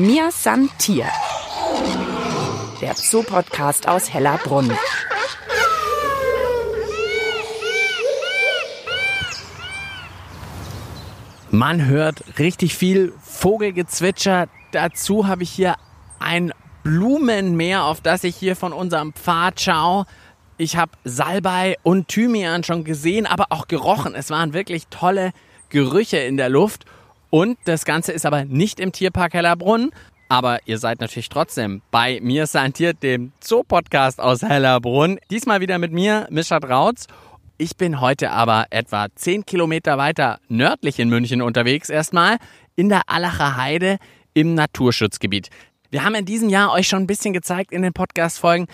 Mir san Tier. Der Zoo-Podcast aus Hellerbrunn. Man hört richtig viel Vogelgezwitscher. Dazu habe ich hier ein Blumenmeer, auf das ich hier von unserem Pfad schaue. Ich habe Salbei und Thymian schon gesehen, aber auch gerochen. Es waren wirklich tolle Gerüche in der Luft. Und das Ganze ist aber nicht im Tierpark Hellerbrunn. Aber ihr seid natürlich trotzdem bei Mir Santiert, dem Zoo-Podcast aus Hellerbrunn. Diesmal wieder mit mir, Mischa Rautz. Ich bin heute aber etwa 10 Kilometer weiter nördlich in München unterwegs erstmal in der Allacher Heide im Naturschutzgebiet. Wir haben in diesem Jahr euch schon ein bisschen gezeigt in den Podcast-Folgen,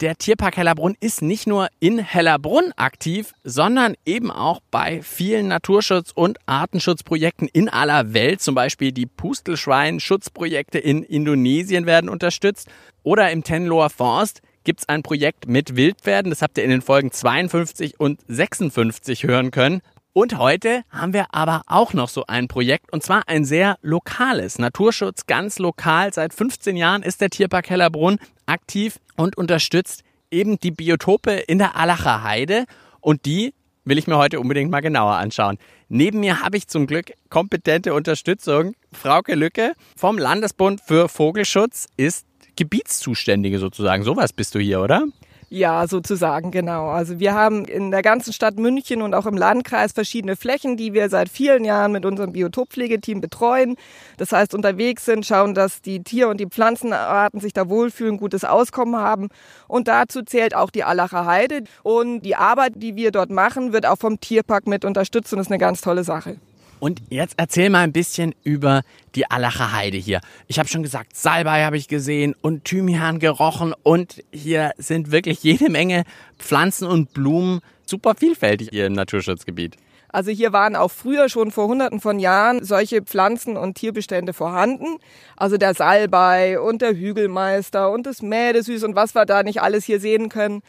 der Tierpark Hellerbrunn ist nicht nur in Hellerbrunn aktiv, sondern eben auch bei vielen Naturschutz- und Artenschutzprojekten in aller Welt. Zum Beispiel die Pustelschwein-Schutzprojekte in Indonesien werden unterstützt. Oder im Tenloher Forst gibt es ein Projekt mit Wildpferden. Das habt ihr in den Folgen 52 und 56 hören können. Und heute haben wir aber auch noch so ein Projekt und zwar ein sehr lokales. Naturschutz ganz lokal. Seit 15 Jahren ist der Tierpark Hellerbrunn aktiv und unterstützt eben die Biotope in der Allacher Heide und die will ich mir heute unbedingt mal genauer anschauen. Neben mir habe ich zum Glück kompetente Unterstützung. Frauke Lücke vom Landesbund für Vogelschutz ist Gebietszuständige sozusagen. Sowas bist du hier, oder? Ja, sozusagen, genau. Also wir haben in der ganzen Stadt München und auch im Landkreis verschiedene Flächen, die wir seit vielen Jahren mit unserem Biotoppflegeteam betreuen. Das heißt, unterwegs sind, schauen, dass die Tier- und die Pflanzenarten sich da wohlfühlen, gutes Auskommen haben. Und dazu zählt auch die Allacher Heide. Und die Arbeit, die wir dort machen, wird auch vom Tierpark mit unterstützt und ist eine ganz tolle Sache. Und jetzt erzähl mal ein bisschen über die Allacher Heide hier. Ich habe schon gesagt, Salbei habe ich gesehen und Thymian gerochen und hier sind wirklich jede Menge Pflanzen und Blumen super vielfältig hier im Naturschutzgebiet. Also hier waren auch früher schon vor hunderten von Jahren solche Pflanzen- und Tierbestände vorhanden. Also der Salbei und der Hügelmeister und das Mädesüß und was wir da nicht alles hier sehen können.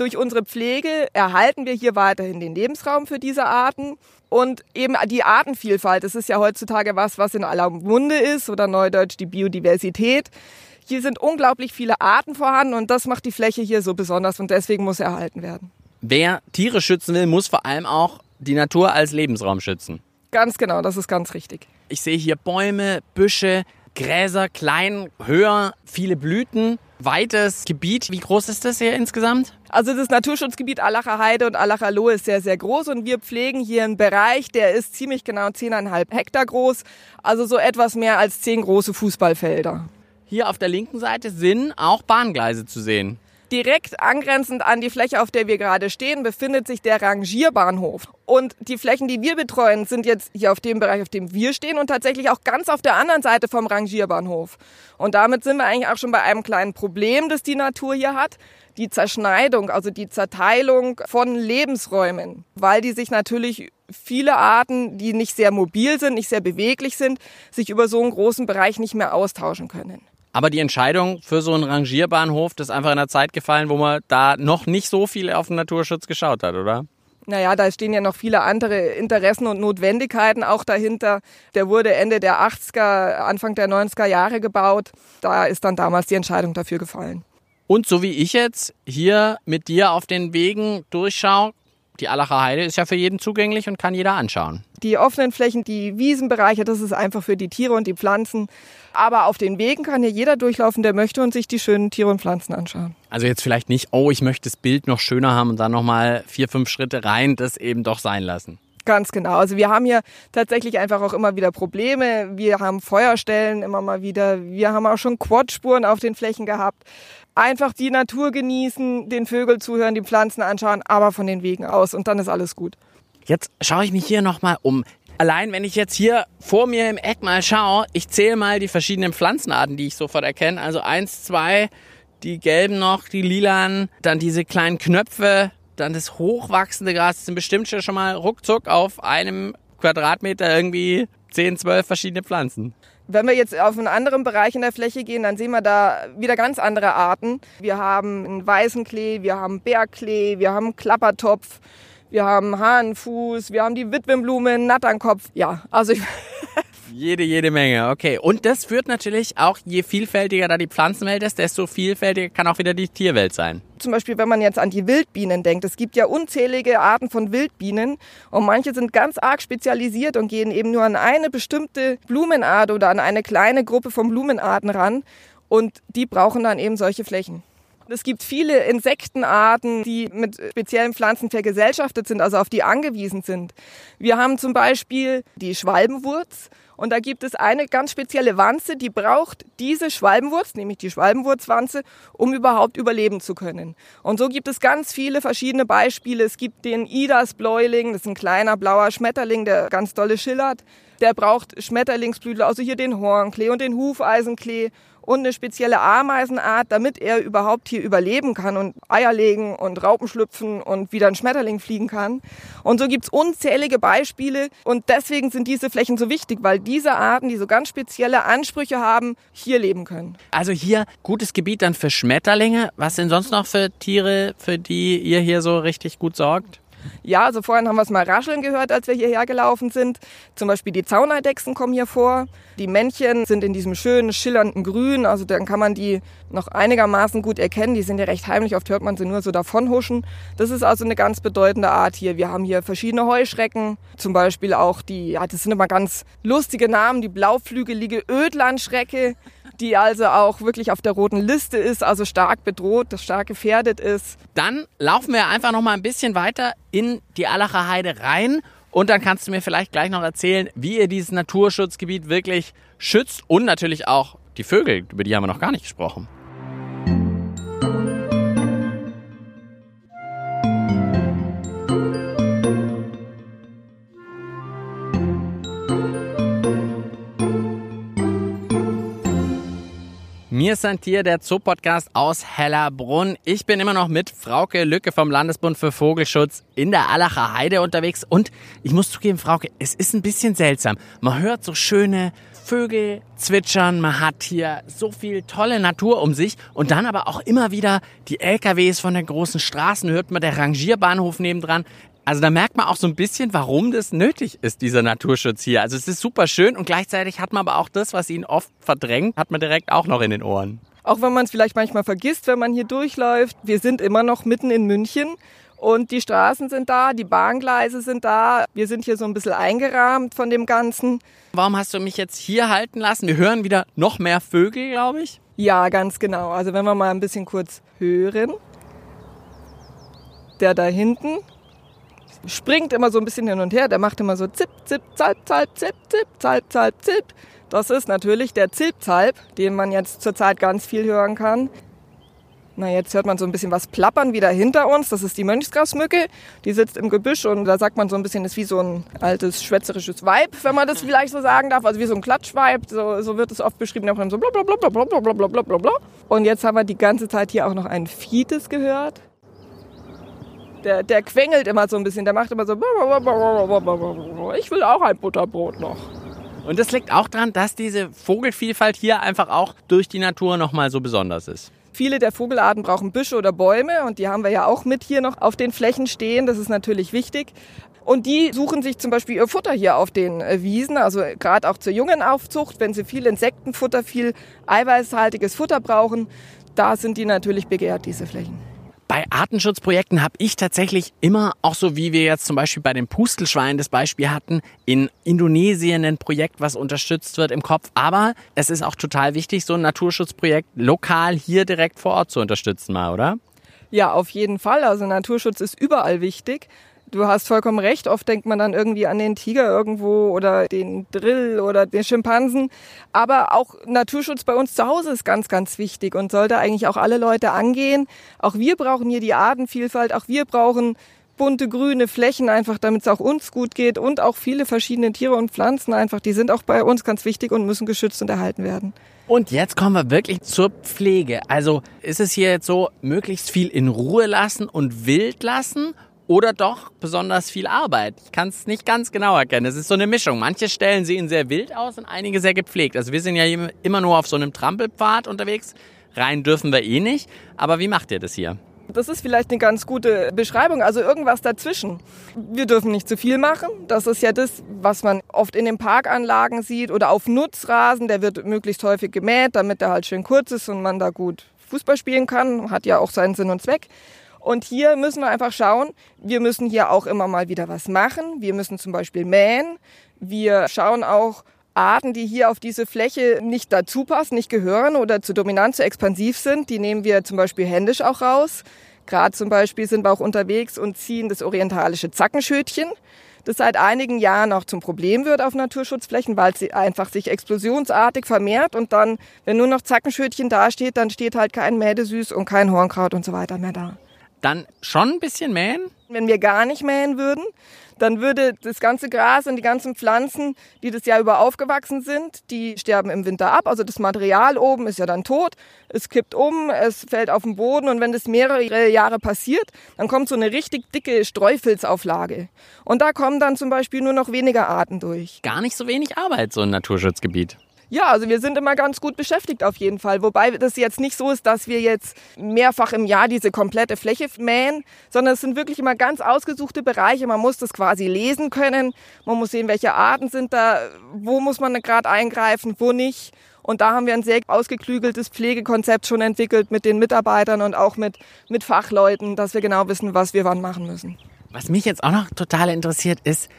Durch unsere Pflege erhalten wir hier weiterhin den Lebensraum für diese Arten und eben die Artenvielfalt. Das ist ja heutzutage was, was in aller Munde ist oder neudeutsch die Biodiversität. Hier sind unglaublich viele Arten vorhanden und das macht die Fläche hier so besonders und deswegen muss erhalten werden. Wer Tiere schützen will, muss vor allem auch die Natur als Lebensraum schützen. Ganz genau, das ist ganz richtig. Ich sehe hier Bäume, Büsche, Gräser, klein, höher, viele Blüten weites Gebiet. Wie groß ist das hier insgesamt? Also das Naturschutzgebiet Allacher Heide und Allacher Lohe ist sehr, sehr groß und wir pflegen hier einen Bereich, der ist ziemlich genau 10,5 Hektar groß, also so etwas mehr als 10 große Fußballfelder. Hier auf der linken Seite sind auch Bahngleise zu sehen. Direkt angrenzend an die Fläche, auf der wir gerade stehen, befindet sich der Rangierbahnhof. Und die Flächen, die wir betreuen, sind jetzt hier auf dem Bereich, auf dem wir stehen und tatsächlich auch ganz auf der anderen Seite vom Rangierbahnhof. Und damit sind wir eigentlich auch schon bei einem kleinen Problem, das die Natur hier hat. Die Zerschneidung, also die Zerteilung von Lebensräumen, weil die sich natürlich viele Arten, die nicht sehr mobil sind, nicht sehr beweglich sind, sich über so einen großen Bereich nicht mehr austauschen können. Aber die Entscheidung für so einen Rangierbahnhof, das ist einfach in einer Zeit gefallen, wo man da noch nicht so viel auf den Naturschutz geschaut hat, oder? Naja, da stehen ja noch viele andere Interessen und Notwendigkeiten auch dahinter. Der wurde Ende der 80er, Anfang der 90er Jahre gebaut. Da ist dann damals die Entscheidung dafür gefallen. Und so wie ich jetzt hier mit dir auf den Wegen durchschaue, die Allacher Heide ist ja für jeden zugänglich und kann jeder anschauen. Die offenen Flächen, die Wiesenbereiche, das ist einfach für die Tiere und die Pflanzen. Aber auf den Wegen kann hier jeder durchlaufen, der möchte und sich die schönen Tiere und Pflanzen anschauen. Also jetzt vielleicht nicht, oh, ich möchte das Bild noch schöner haben und dann nochmal vier, fünf Schritte rein, das eben doch sein lassen. Ganz genau. Also wir haben hier tatsächlich einfach auch immer wieder Probleme. Wir haben Feuerstellen immer mal wieder. Wir haben auch schon Quadspuren auf den Flächen gehabt. Einfach die Natur genießen, den Vögeln zuhören, die Pflanzen anschauen, aber von den Wegen aus und dann ist alles gut. Jetzt schaue ich mich hier nochmal um. Allein wenn ich jetzt hier vor mir im Eck mal schaue, ich zähle mal die verschiedenen Pflanzenarten, die ich sofort erkenne. Also eins, zwei, die gelben noch, die lilanen, dann diese kleinen Knöpfe, dann das hochwachsende Gras. Sind bestimmt schon mal ruckzuck auf einem Quadratmeter irgendwie 10, 12 verschiedene Pflanzen. Wenn wir jetzt auf einen anderen Bereich in der Fläche gehen, dann sehen wir da wieder ganz andere Arten. Wir haben einen weißen Klee, wir haben Bergklee, wir haben Klappertopf, wir haben Hahnenfuß, wir haben die Witwenblume, Natternkopf. Ja, also ich Jede, jede Menge, okay. Und das führt natürlich auch, je vielfältiger da die Pflanzenwelt ist, desto vielfältiger kann auch wieder die Tierwelt sein. Zum Beispiel, wenn man jetzt an die Wildbienen denkt. Es gibt ja unzählige Arten von Wildbienen und manche sind ganz arg spezialisiert und gehen eben nur an eine bestimmte Blumenart oder an eine kleine Gruppe von Blumenarten ran und die brauchen dann eben solche Flächen. Es gibt viele Insektenarten, die mit speziellen Pflanzen vergesellschaftet sind, also auf die angewiesen sind. Wir haben zum Beispiel die Schwalbenwurz. Und da gibt es eine ganz spezielle Wanze, die braucht diese Schwalbenwurz, nämlich die Schwalbenwurzwanze, um überhaupt überleben zu können. Und so gibt es ganz viele verschiedene Beispiele. Es gibt den Idas-Bläuling, das ist ein kleiner blauer Schmetterling, der ganz dolle schillert. Der braucht Schmetterlingsblüten, also hier den Hornklee und den Hufeisenklee und eine spezielle Ameisenart, damit er überhaupt hier überleben kann und Eier legen und Raupen schlüpfen und wieder ein Schmetterling fliegen kann. Und so gibt's unzählige Beispiele und deswegen sind diese Flächen so wichtig, weil diese Arten, die so ganz spezielle Ansprüche haben, hier leben können. Also hier gutes Gebiet dann für Schmetterlinge. Was sind sonst noch für Tiere, für die ihr hier so richtig gut sorgt? Ja, also vorhin haben wir es mal rascheln gehört, als wir hierher gelaufen sind. Zum Beispiel die Zauneidechsen kommen hier vor. Die Männchen sind in diesem schönen, schillernden Grün. Also dann kann man die noch einigermaßen gut erkennen. Die sind ja recht heimlich. Oft hört man sie nur so davonhuschen. Das ist also eine ganz bedeutende Art hier. Wir haben hier verschiedene Heuschrecken. Zum Beispiel auch die, ja, das sind immer ganz lustige Namen. Die blauflügelige Ödlandschrecke die also auch wirklich auf der roten Liste ist, also stark bedroht, stark gefährdet ist. Dann laufen wir einfach noch mal ein bisschen weiter in die Allacher Heide rein und dann kannst du mir vielleicht gleich noch erzählen, wie ihr dieses Naturschutzgebiet wirklich schützt und natürlich auch die Vögel, über die haben wir noch gar nicht gesprochen. Mir ist ein Tier, der Zoopodcast aus Hellerbrunn. Ich bin immer noch mit Frauke Lücke vom Landesbund für Vogelschutz in der Allacher Heide unterwegs. Und ich muss zugeben, Frauke, es ist ein bisschen seltsam. Man hört so schöne Vögel zwitschern, man hat hier so viel tolle Natur um sich und dann aber auch immer wieder die LKWs von den großen Straßen, hört man der Rangierbahnhof nebendran. Also da merkt man auch so ein bisschen, warum das nötig ist, dieser Naturschutz hier. Also es ist super schön und gleichzeitig hat man aber auch das, was ihn oft verdrängt, hat man direkt auch noch in den Ohren. Auch wenn man es vielleicht manchmal vergisst, wenn man hier durchläuft. Wir sind immer noch mitten in München und die Straßen sind da, die Bahngleise sind da. Wir sind hier so ein bisschen eingerahmt von dem Ganzen. Warum hast du mich jetzt hier halten lassen? Wir hören wieder noch mehr Vögel, glaube ich. Ja, ganz genau. Also wenn wir mal ein bisschen kurz hören. Der da hinten, springt immer so ein bisschen hin und her. Der macht immer so zip, zip, zalp, zalp, zip, zip, zalp, zalp, zip. Das ist natürlich der Zilpzalp, den man jetzt zurzeit ganz viel hören kann. Na, jetzt hört man so ein bisschen was plappern wieder hinter uns. Das ist die Mönchsgrasmücke. Die sitzt im Gebüsch und da sagt man so ein bisschen, ist wie so ein altes schwätzerisches Weib, wenn man das vielleicht so sagen darf. Also wie so ein Klatschweib. So, so wird es oft beschrieben. So blablabla. Und jetzt haben wir die ganze Zeit hier auch noch ein Fietes gehört der, der quengelt immer so ein bisschen, der macht immer so, ich will auch ein Butterbrot noch. Und das liegt auch daran, dass diese Vogelvielfalt hier einfach auch durch die Natur nochmal so besonders ist. Viele der Vogelarten brauchen Büsche oder Bäume und die haben wir ja auch mit hier noch auf den Flächen stehen. Das ist natürlich wichtig. Und die suchen sich zum Beispiel ihr Futter hier auf den äh, Wiesen, also gerade auch zur jungen Aufzucht, wenn sie viel Insektenfutter, viel eiweißhaltiges Futter brauchen, da sind die natürlich begehrt, diese Flächen. Bei Artenschutzprojekten habe ich tatsächlich immer, auch so wie wir jetzt zum Beispiel bei den Pustelschweinen das Beispiel hatten, in Indonesien ein Projekt, was unterstützt wird im Kopf. Aber es ist auch total wichtig, so ein Naturschutzprojekt lokal hier direkt vor Ort zu unterstützen mal, oder? Ja, auf jeden Fall. Also Naturschutz ist überall wichtig. Du hast vollkommen recht. Oft denkt man dann irgendwie an den Tiger irgendwo oder den Drill oder den Schimpansen. Aber auch Naturschutz bei uns zu Hause ist ganz, ganz wichtig und sollte eigentlich auch alle Leute angehen. Auch wir brauchen hier die Artenvielfalt. Auch wir brauchen bunte grüne Flächen einfach, damit es auch uns gut geht und auch viele verschiedene Tiere und Pflanzen einfach. Die sind auch bei uns ganz wichtig und müssen geschützt und erhalten werden. Und jetzt kommen wir wirklich zur Pflege. Also ist es hier jetzt so, möglichst viel in Ruhe lassen und wild lassen oder doch besonders viel Arbeit. Ich kann es nicht ganz genau erkennen. Es ist so eine Mischung. Manche Stellen sehen sehr wild aus und einige sehr gepflegt. Also wir sind ja immer nur auf so einem Trampelpfad unterwegs. Rein dürfen wir eh nicht. Aber wie macht ihr das hier? Das ist vielleicht eine ganz gute Beschreibung, also irgendwas dazwischen. Wir dürfen nicht zu viel machen. Das ist ja das, was man oft in den Parkanlagen sieht oder auf Nutzrasen. Der wird möglichst häufig gemäht, damit der halt schön kurz ist und man da gut Fußball spielen kann. Hat ja auch seinen Sinn und Zweck. Und hier müssen wir einfach schauen, wir müssen hier auch immer mal wieder was machen. Wir müssen zum Beispiel mähen. Wir schauen auch, Arten, die hier auf diese Fläche nicht dazu passen, nicht gehören oder zu dominant, zu expansiv sind, die nehmen wir zum Beispiel händisch auch raus. Gerade zum Beispiel sind wir auch unterwegs und ziehen das orientalische Zackenschötchen, das seit einigen Jahren auch zum Problem wird auf Naturschutzflächen, weil sie einfach sich explosionsartig vermehrt und dann, wenn nur noch Zackenschötchen dasteht, dann steht halt kein Mädesüß und kein Hornkraut und so weiter mehr da. Dann schon ein bisschen mähen? Wenn wir gar nicht mähen würden, dann würde das ganze Gras und die ganzen Pflanzen, die das Jahr über aufgewachsen sind, die sterben im Winter ab. Also das Material oben ist ja dann tot, es kippt um, es fällt auf den Boden und wenn das mehrere Jahre passiert, dann kommt so eine richtig dicke Streufilzauflage. Und da kommen dann zum Beispiel nur noch weniger Arten durch. Gar nicht so wenig Arbeit, so ein Naturschutzgebiet. Ja, also wir sind immer ganz gut beschäftigt auf jeden Fall. Wobei das jetzt nicht so ist, dass wir jetzt mehrfach im Jahr diese komplette Fläche mähen, sondern es sind wirklich immer ganz ausgesuchte Bereiche. Man muss das quasi lesen können. Man muss sehen, welche Arten sind da, wo muss man gerade eingreifen, wo nicht. Und da haben wir ein sehr ausgeklügeltes Pflegekonzept schon entwickelt mit den Mitarbeitern und auch mit, mit Fachleuten, dass wir genau wissen, was wir wann machen müssen. Was mich jetzt auch noch total interessiert ist,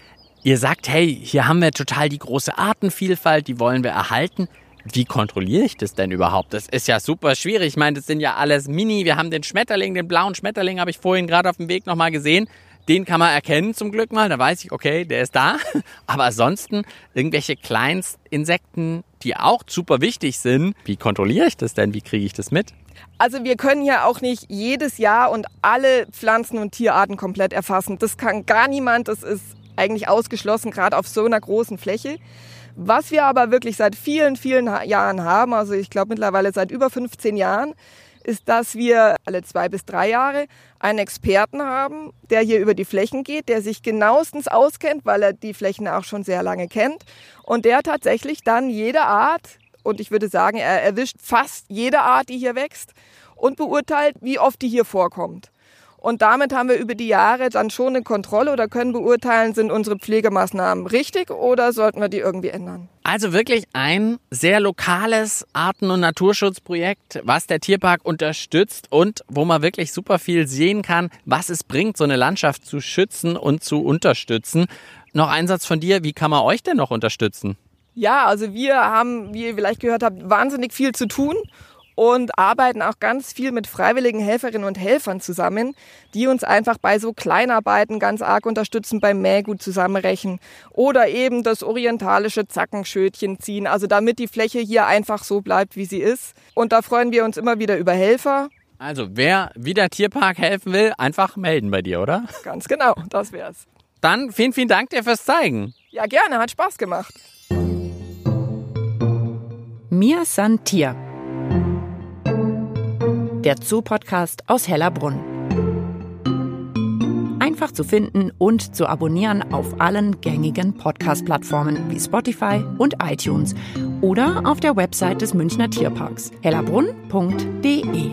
Ihr sagt, hey, hier haben wir total die große Artenvielfalt, die wollen wir erhalten. Wie kontrolliere ich das denn überhaupt? Das ist ja super schwierig. Ich meine, das sind ja alles Mini. Wir haben den Schmetterling, den blauen Schmetterling habe ich vorhin gerade auf dem Weg nochmal gesehen. Den kann man erkennen zum Glück mal. Da weiß ich, okay, der ist da. Aber ansonsten irgendwelche Kleinstinsekten, die auch super wichtig sind. Wie kontrolliere ich das denn? Wie kriege ich das mit? Also wir können ja auch nicht jedes Jahr und alle Pflanzen- und Tierarten komplett erfassen. Das kann gar niemand. Das ist eigentlich ausgeschlossen, gerade auf so einer großen Fläche. Was wir aber wirklich seit vielen, vielen Jahren haben, also ich glaube mittlerweile seit über 15 Jahren, ist, dass wir alle zwei bis drei Jahre einen Experten haben, der hier über die Flächen geht, der sich genauestens auskennt, weil er die Flächen auch schon sehr lange kennt und der tatsächlich dann jede Art, und ich würde sagen, er erwischt fast jede Art, die hier wächst und beurteilt, wie oft die hier vorkommt. Und damit haben wir über die Jahre dann schon eine Kontrolle oder können beurteilen, sind unsere Pflegemaßnahmen richtig oder sollten wir die irgendwie ändern. Also wirklich ein sehr lokales Arten- und Naturschutzprojekt, was der Tierpark unterstützt und wo man wirklich super viel sehen kann, was es bringt, so eine Landschaft zu schützen und zu unterstützen. Noch ein Satz von dir, wie kann man euch denn noch unterstützen? Ja, also wir haben, wie ihr vielleicht gehört habt, wahnsinnig viel zu tun und arbeiten auch ganz viel mit freiwilligen Helferinnen und Helfern zusammen, die uns einfach bei so Kleinarbeiten ganz arg unterstützen, beim Mähgut zusammenrechen oder eben das orientalische Zackenschötchen ziehen, also damit die Fläche hier einfach so bleibt, wie sie ist. Und da freuen wir uns immer wieder über Helfer. Also wer wieder Tierpark helfen will, einfach melden bei dir, oder? Ganz genau, das wär's. Dann vielen, vielen Dank dir fürs Zeigen. Ja, gerne, hat Spaß gemacht. Mir san Tier der Zoo-Podcast aus Hellerbrunn. Einfach zu finden und zu abonnieren auf allen gängigen Podcast-Plattformen wie Spotify und iTunes oder auf der Website des Münchner Tierparks hellerbrunn.de.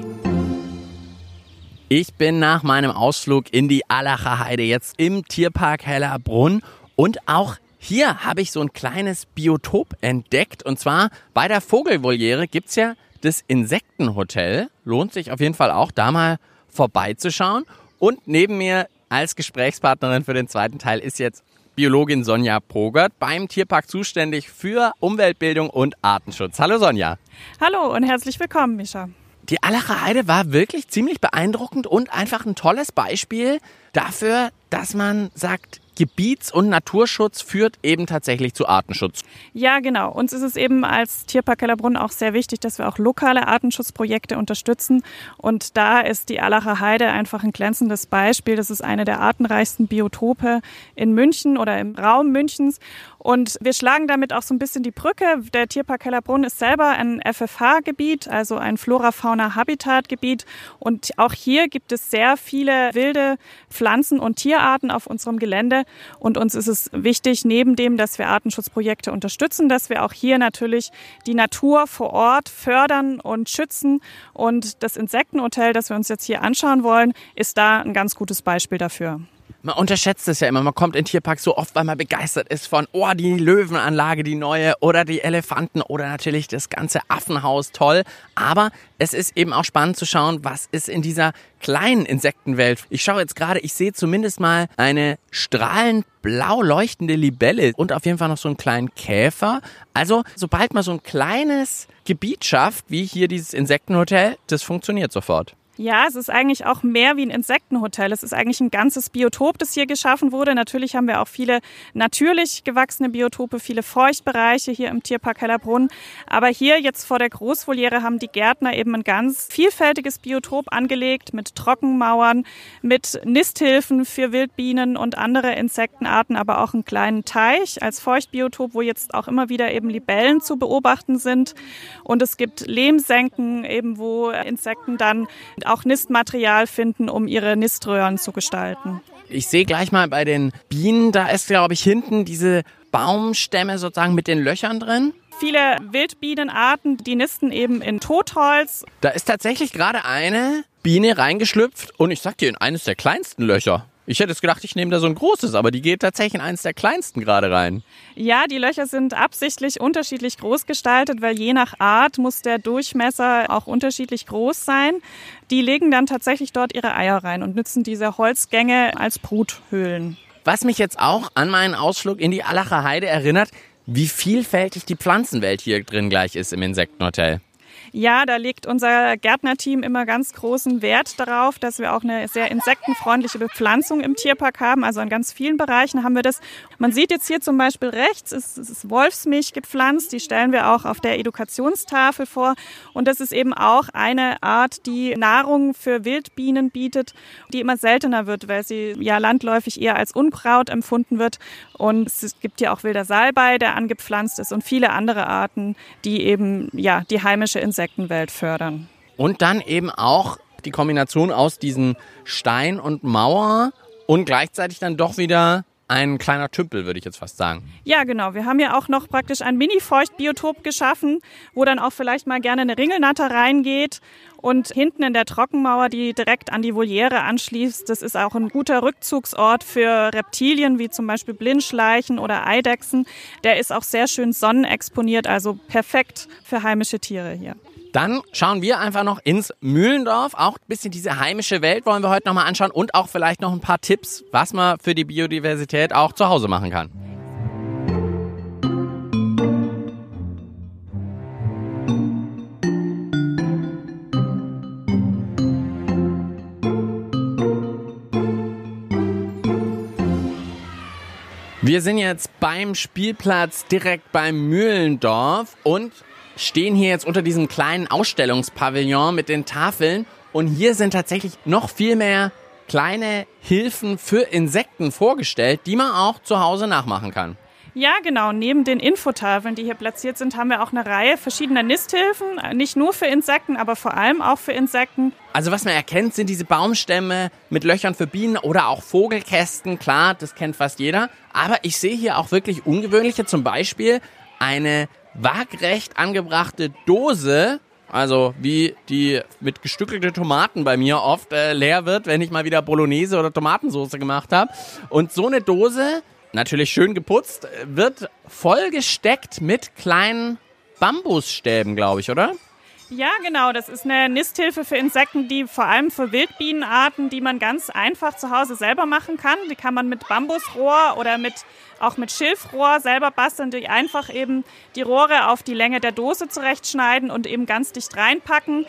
Ich bin nach meinem Ausflug in die Allacher Heide jetzt im Tierpark Hellerbrunn und auch hier habe ich so ein kleines Biotop entdeckt und zwar bei der Vogelvoliere gibt es ja das Insektenhotel. Lohnt sich auf jeden Fall auch, da mal vorbeizuschauen. Und neben mir als Gesprächspartnerin für den zweiten Teil ist jetzt Biologin Sonja Progert, beim Tierpark zuständig für Umweltbildung und Artenschutz. Hallo Sonja. Hallo und herzlich willkommen, Mischa. Die Allacher Heide war wirklich ziemlich beeindruckend und einfach ein tolles Beispiel dafür, dass man sagt, Gebiets- und Naturschutz führt eben tatsächlich zu Artenschutz. Ja, genau. Uns ist es eben als Tierpark Kellerbrunn auch sehr wichtig, dass wir auch lokale Artenschutzprojekte unterstützen. Und da ist die Allacher Heide einfach ein glänzendes Beispiel. Das ist eine der artenreichsten Biotope in München oder im Raum Münchens. Und wir schlagen damit auch so ein bisschen die Brücke. Der Tierpark Kellerbrunn ist selber ein FFH-Gebiet, also ein Flora-Fauna-Habitat-Gebiet. Und auch hier gibt es sehr viele wilde Pflanzen- und Tierarten auf unserem Gelände. Und uns ist es wichtig, neben dem, dass wir Artenschutzprojekte unterstützen, dass wir auch hier natürlich die Natur vor Ort fördern und schützen. Und das Insektenhotel, das wir uns jetzt hier anschauen wollen, ist da ein ganz gutes Beispiel dafür. Man unterschätzt es ja immer. Man kommt in Tierpark so oft, weil man begeistert ist von, oh, die Löwenanlage, die neue, oder die Elefanten, oder natürlich das ganze Affenhaus, toll. Aber es ist eben auch spannend zu schauen, was ist in dieser kleinen Insektenwelt. Ich schaue jetzt gerade, ich sehe zumindest mal eine strahlend blau leuchtende Libelle und auf jeden Fall noch so einen kleinen Käfer. Also, sobald man so ein kleines Gebiet schafft, wie hier dieses Insektenhotel, das funktioniert sofort. Ja, es ist eigentlich auch mehr wie ein Insektenhotel. Es ist eigentlich ein ganzes Biotop, das hier geschaffen wurde. Natürlich haben wir auch viele natürlich gewachsene Biotope, viele Feuchtbereiche hier im Tierpark Hellerbrunn. Aber hier jetzt vor der Großvoliere haben die Gärtner eben ein ganz vielfältiges Biotop angelegt mit Trockenmauern, mit Nisthilfen für Wildbienen und andere Insektenarten, aber auch einen kleinen Teich als Feuchtbiotop, wo jetzt auch immer wieder eben Libellen zu beobachten sind. Und es gibt Lehmsenken, eben wo Insekten dann auch Nistmaterial finden, um ihre Niströhren zu gestalten. Ich sehe gleich mal bei den Bienen, da ist, glaube ich, hinten diese Baumstämme sozusagen mit den Löchern drin. Viele Wildbienenarten, die nisten eben in Totholz. Da ist tatsächlich gerade eine Biene reingeschlüpft und ich sag dir, in eines der kleinsten Löcher. Ich hätte es gedacht, ich nehme da so ein großes, aber die geht tatsächlich in eines der kleinsten gerade rein. Ja, die Löcher sind absichtlich unterschiedlich groß gestaltet, weil je nach Art muss der Durchmesser auch unterschiedlich groß sein. Die legen dann tatsächlich dort ihre Eier rein und nutzen diese Holzgänge als Bruthöhlen. Was mich jetzt auch an meinen Ausflug in die Allacher Heide erinnert, wie vielfältig die Pflanzenwelt hier drin gleich ist im Insektenhotel. Ja, da legt unser Gärtnerteam immer ganz großen Wert darauf, dass wir auch eine sehr insektenfreundliche Bepflanzung im Tierpark haben. Also in ganz vielen Bereichen haben wir das. Man sieht jetzt hier zum Beispiel rechts, ist, ist Wolfsmilch gepflanzt. Die stellen wir auch auf der Edukationstafel vor. Und das ist eben auch eine Art, die Nahrung für Wildbienen bietet, die immer seltener wird, weil sie ja landläufig eher als Unkraut empfunden wird. Und es gibt ja auch wilder Salbei, der angepflanzt ist und viele andere Arten, die eben ja die heimische Insekten Insektenwelt fördern. Und dann eben auch die Kombination aus diesen Stein und Mauer und gleichzeitig dann doch wieder ein kleiner Tümpel, würde ich jetzt fast sagen. Ja, genau. Wir haben ja auch noch praktisch ein Mini-Feuchtbiotop geschaffen, wo dann auch vielleicht mal gerne eine Ringelnatter reingeht. Und hinten in der Trockenmauer, die direkt an die Voliere anschließt, das ist auch ein guter Rückzugsort für Reptilien, wie zum Beispiel Blindschleichen oder Eidechsen. Der ist auch sehr schön sonnenexponiert, also perfekt für heimische Tiere hier. Dann schauen wir einfach noch ins Mühlendorf. Auch ein bisschen diese heimische Welt wollen wir heute nochmal anschauen und auch vielleicht noch ein paar Tipps, was man für die Biodiversität auch zu Hause machen kann. Wir sind jetzt beim Spielplatz direkt beim Mühlendorf und stehen hier jetzt unter diesem kleinen Ausstellungspavillon mit den Tafeln und hier sind tatsächlich noch viel mehr kleine Hilfen für Insekten vorgestellt, die man auch zu Hause nachmachen kann. Ja, genau. Neben den Infotafeln, die hier platziert sind, haben wir auch eine Reihe verschiedener Nisthilfen. Nicht nur für Insekten, aber vor allem auch für Insekten. Also was man erkennt, sind diese Baumstämme mit Löchern für Bienen oder auch Vogelkästen. Klar, das kennt fast jeder. Aber ich sehe hier auch wirklich ungewöhnliche, zum Beispiel eine waagrecht angebrachte Dose, also wie die mit gestückelte Tomaten bei mir oft äh, leer wird, wenn ich mal wieder Bolognese oder Tomatensauce gemacht habe. Und so eine Dose, natürlich schön geputzt, wird vollgesteckt mit kleinen Bambusstäben, glaube ich, oder? Ja, genau. Das ist eine Nisthilfe für Insekten, die vor allem für Wildbienenarten, die man ganz einfach zu Hause selber machen kann. Die kann man mit Bambusrohr oder mit, auch mit Schilfrohr selber basteln, die einfach eben die Rohre auf die Länge der Dose zurechtschneiden und eben ganz dicht reinpacken.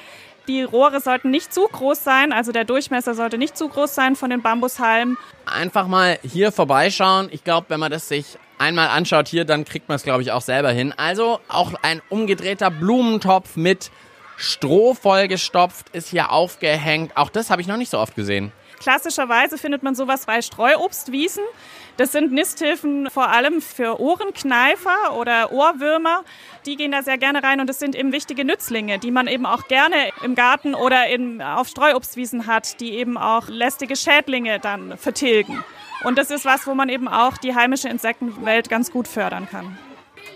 Die Rohre sollten nicht zu groß sein, also der Durchmesser sollte nicht zu groß sein von den Bambushalmen. Einfach mal hier vorbeischauen. Ich glaube, wenn man das sich einmal anschaut hier, dann kriegt man es, glaube ich, auch selber hin. Also auch ein umgedrehter Blumentopf mit Stroh vollgestopft ist hier aufgehängt. Auch das habe ich noch nicht so oft gesehen. Klassischerweise findet man sowas bei Streuobstwiesen. Das sind Nisthilfen vor allem für Ohrenkneifer oder Ohrwürmer. Die gehen da sehr gerne rein und es sind eben wichtige Nützlinge, die man eben auch gerne im Garten oder in, auf Streuobstwiesen hat, die eben auch lästige Schädlinge dann vertilgen. Und das ist was, wo man eben auch die heimische Insektenwelt ganz gut fördern kann.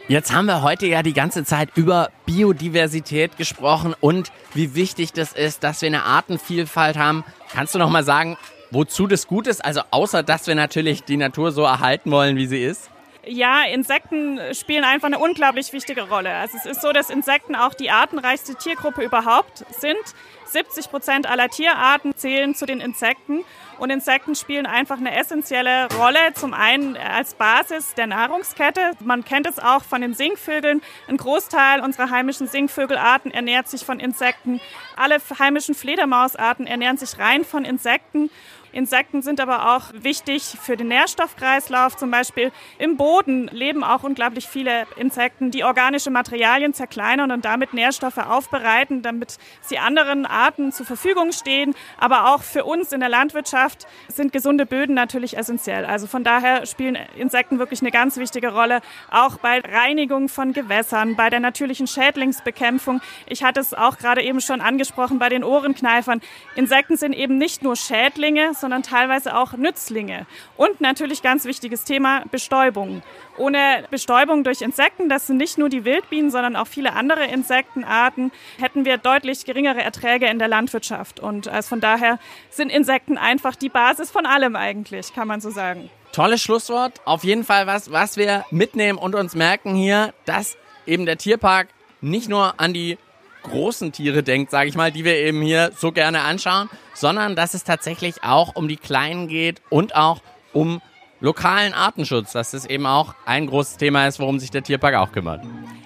Jetzt haben wir heute ja die ganze Zeit über Biodiversität gesprochen und wie wichtig das ist, dass wir eine Artenvielfalt haben. Kannst du noch mal sagen, wozu das gut ist? Also außer, dass wir natürlich die Natur so erhalten wollen, wie sie ist? Ja, Insekten spielen einfach eine unglaublich wichtige Rolle. Also es ist so, dass Insekten auch die artenreichste Tiergruppe überhaupt sind. 70 Prozent aller Tierarten zählen zu den Insekten. Und Insekten spielen einfach eine essentielle Rolle. Zum einen als Basis der Nahrungskette. Man kennt es auch von den Singvögeln. Ein Großteil unserer heimischen Singvögelarten ernährt sich von Insekten. Alle heimischen Fledermausarten ernähren sich rein von Insekten. Insekten sind aber auch wichtig für den Nährstoffkreislauf. Zum Beispiel im Boden leben auch unglaublich viele Insekten, die organische Materialien zerkleinern und damit Nährstoffe aufbereiten, damit sie anderen Arten zur Verfügung stehen. Aber auch für uns in der Landwirtschaft sind gesunde Böden natürlich essentiell. Also von daher spielen Insekten wirklich eine ganz wichtige Rolle, auch bei Reinigung von Gewässern, bei der natürlichen Schädlingsbekämpfung. Ich hatte es auch gerade eben schon angesprochen bei den Ohrenkneifern. Insekten sind eben nicht nur Schädlinge, sondern teilweise auch Nützlinge. Und natürlich ganz wichtiges Thema Bestäubung. Ohne Bestäubung durch Insekten, das sind nicht nur die Wildbienen, sondern auch viele andere Insektenarten, hätten wir deutlich geringere Erträge in der Landwirtschaft. Und also von daher sind Insekten einfach die Basis von allem eigentlich, kann man so sagen. Tolles Schlusswort. Auf jeden Fall was, was wir mitnehmen und uns merken hier, dass eben der Tierpark nicht nur an die großen Tiere denkt, sage ich mal, die wir eben hier so gerne anschauen, sondern dass es tatsächlich auch um die kleinen geht und auch um lokalen Artenschutz, dass das eben auch ein großes Thema ist, worum sich der Tierpark auch kümmert.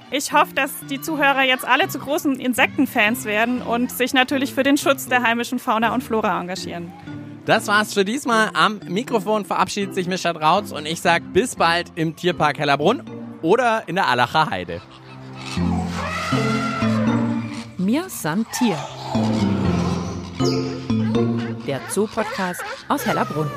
Ich hoffe, dass die Zuhörer jetzt alle zu großen Insektenfans werden und sich natürlich für den Schutz der heimischen Fauna und Flora engagieren. Das war's für diesmal. Am Mikrofon verabschiedet sich Mischa Drautz und ich sage bis bald im Tierpark Hellerbrunn oder in der Allacher Heide. Mir samt Tier. Der Zoopodcast aus Hellerbrunn.